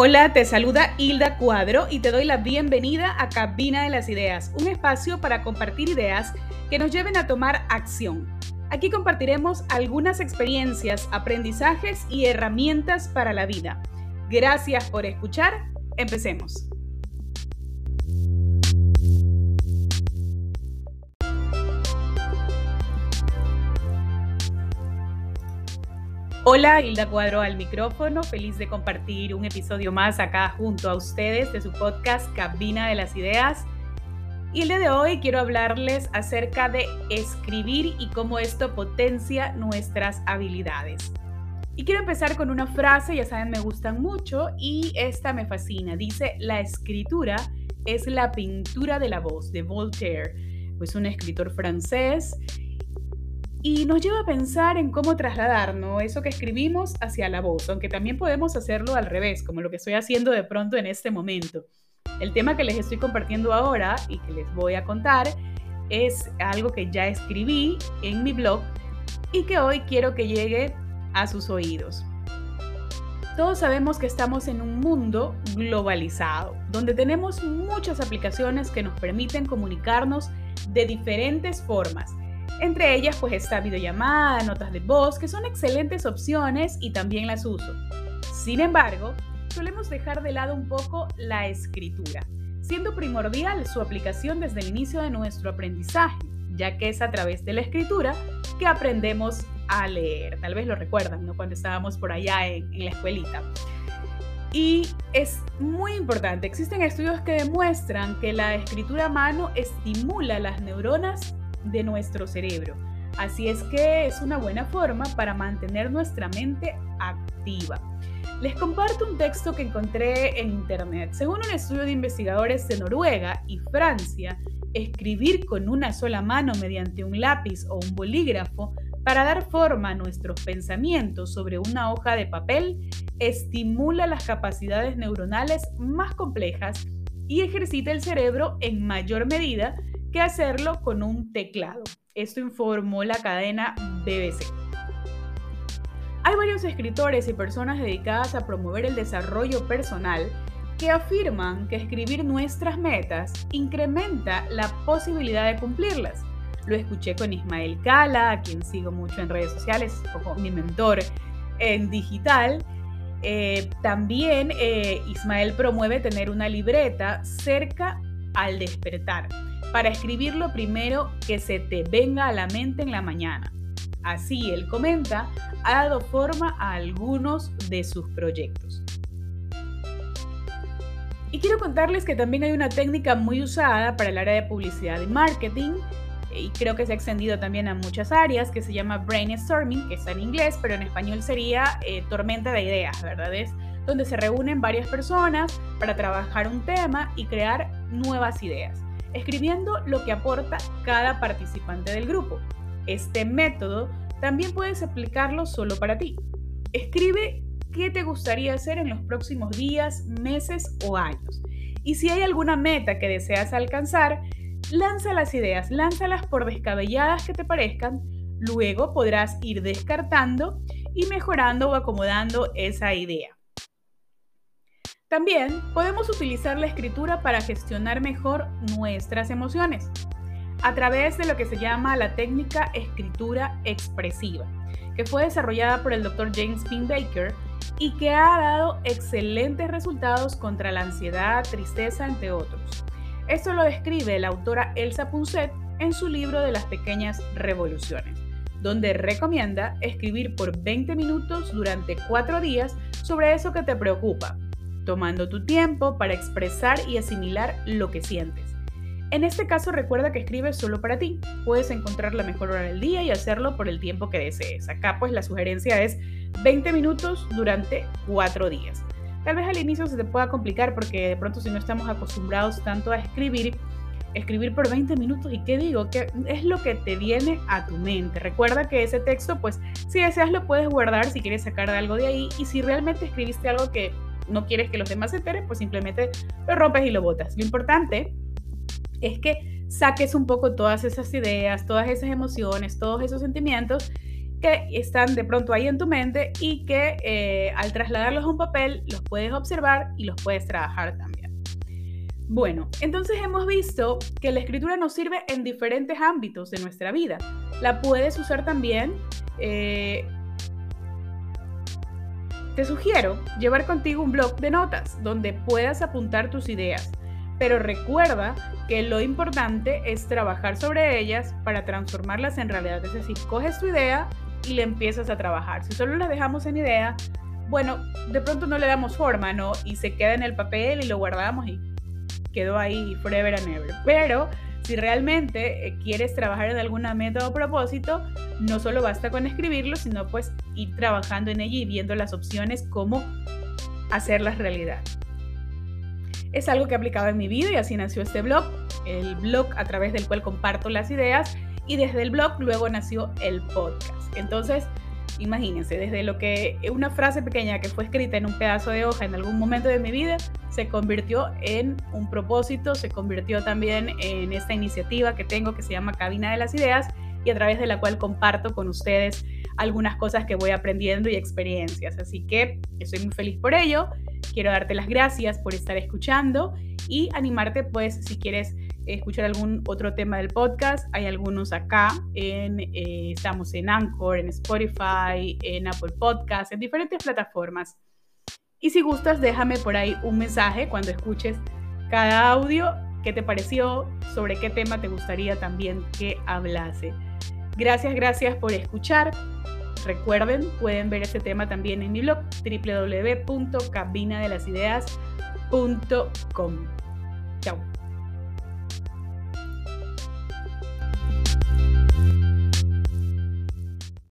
Hola, te saluda Hilda Cuadro y te doy la bienvenida a Cabina de las Ideas, un espacio para compartir ideas que nos lleven a tomar acción. Aquí compartiremos algunas experiencias, aprendizajes y herramientas para la vida. Gracias por escuchar. Empecemos. Hola, Hilda Cuadro al micrófono, feliz de compartir un episodio más acá junto a ustedes de su podcast Cabina de las Ideas. Y el día de hoy quiero hablarles acerca de escribir y cómo esto potencia nuestras habilidades. Y quiero empezar con una frase, ya saben, me gustan mucho y esta me fascina. Dice, la escritura es la pintura de la voz de Voltaire, pues un escritor francés y nos lleva a pensar en cómo trasladar eso que escribimos hacia la voz, aunque también podemos hacerlo al revés, como lo que estoy haciendo de pronto en este momento. El tema que les estoy compartiendo ahora y que les voy a contar es algo que ya escribí en mi blog y que hoy quiero que llegue a sus oídos. Todos sabemos que estamos en un mundo globalizado, donde tenemos muchas aplicaciones que nos permiten comunicarnos de diferentes formas entre ellas pues está videollamada, notas de voz, que son excelentes opciones y también las uso. Sin embargo, solemos dejar de lado un poco la escritura, siendo primordial su aplicación desde el inicio de nuestro aprendizaje, ya que es a través de la escritura que aprendemos a leer. Tal vez lo recuerdan, ¿no? Cuando estábamos por allá en, en la escuelita. Y es muy importante, existen estudios que demuestran que la escritura a mano estimula las neuronas de nuestro cerebro. Así es que es una buena forma para mantener nuestra mente activa. Les comparto un texto que encontré en internet. Según un estudio de investigadores de Noruega y Francia, escribir con una sola mano mediante un lápiz o un bolígrafo para dar forma a nuestros pensamientos sobre una hoja de papel estimula las capacidades neuronales más complejas y ejercita el cerebro en mayor medida que hacerlo con un teclado. Esto informó la cadena BBC. Hay varios escritores y personas dedicadas a promover el desarrollo personal que afirman que escribir nuestras metas incrementa la posibilidad de cumplirlas. Lo escuché con Ismael Cala, a quien sigo mucho en redes sociales, como mi mentor en digital. Eh, también eh, Ismael promueve tener una libreta cerca al despertar para escribir lo primero que se te venga a la mente en la mañana. Así, él comenta, ha dado forma a algunos de sus proyectos. Y quiero contarles que también hay una técnica muy usada para el área de publicidad y marketing, y creo que se ha extendido también a muchas áreas, que se llama brainstorming, que está en inglés, pero en español sería eh, tormenta de ideas, ¿verdad? Es donde se reúnen varias personas para trabajar un tema y crear nuevas ideas escribiendo lo que aporta cada participante del grupo. Este método también puedes aplicarlo solo para ti. Escribe qué te gustaría hacer en los próximos días, meses o años. Y si hay alguna meta que deseas alcanzar, lanza las ideas, lánzalas por descabelladas que te parezcan, luego podrás ir descartando y mejorando o acomodando esa idea. También podemos utilizar la escritura para gestionar mejor nuestras emociones a través de lo que se llama la técnica escritura expresiva, que fue desarrollada por el Dr. James Pink Baker y que ha dado excelentes resultados contra la ansiedad, tristeza, entre otros. Esto lo describe la autora Elsa Punset en su libro de las pequeñas revoluciones, donde recomienda escribir por 20 minutos durante 4 días sobre eso que te preocupa, tomando tu tiempo para expresar y asimilar lo que sientes. En este caso recuerda que escribes solo para ti. Puedes encontrar la mejor hora del día y hacerlo por el tiempo que desees. Acá pues la sugerencia es 20 minutos durante 4 días. Tal vez al inicio se te pueda complicar porque de pronto si no estamos acostumbrados tanto a escribir, escribir por 20 minutos y qué digo, que es lo que te viene a tu mente. Recuerda que ese texto pues si deseas lo puedes guardar si quieres sacar algo de ahí y si realmente escribiste algo que no quieres que los demás se enteren, pues simplemente lo rompes y lo botas. Lo importante es que saques un poco todas esas ideas, todas esas emociones, todos esos sentimientos que están de pronto ahí en tu mente y que eh, al trasladarlos a un papel los puedes observar y los puedes trabajar también. Bueno, entonces hemos visto que la escritura nos sirve en diferentes ámbitos de nuestra vida. La puedes usar también. Eh, te sugiero llevar contigo un blog de notas donde puedas apuntar tus ideas, pero recuerda que lo importante es trabajar sobre ellas para transformarlas en realidad. Es decir, coges tu idea y le empiezas a trabajar. Si solo la dejamos en idea, bueno, de pronto no le damos forma, ¿no? Y se queda en el papel y lo guardamos y quedó ahí forever and ever. Pero si realmente eh, quieres trabajar en alguna meta o propósito, no solo basta con escribirlo, sino pues ir trabajando en ella y viendo las opciones, cómo hacerlas realidad. Es algo que he aplicado en mi vida y así nació este blog, el blog a través del cual comparto las ideas y desde el blog luego nació el podcast. Entonces, imagínense, desde lo que una frase pequeña que fue escrita en un pedazo de hoja en algún momento de mi vida, se convirtió en un propósito, se convirtió también en esta iniciativa que tengo que se llama Cabina de las Ideas y a través de la cual comparto con ustedes algunas cosas que voy aprendiendo y experiencias. Así que estoy muy feliz por ello. Quiero darte las gracias por estar escuchando y animarte pues si quieres escuchar algún otro tema del podcast, hay algunos acá. En, eh, estamos en Anchor, en Spotify, en Apple Podcasts, en diferentes plataformas. Y si gustas, déjame por ahí un mensaje cuando escuches cada audio, qué te pareció, sobre qué tema te gustaría también que hablase. Gracias, gracias por escuchar. Recuerden, pueden ver ese tema también en mi blog www.cabinadelasideas.com. Chao.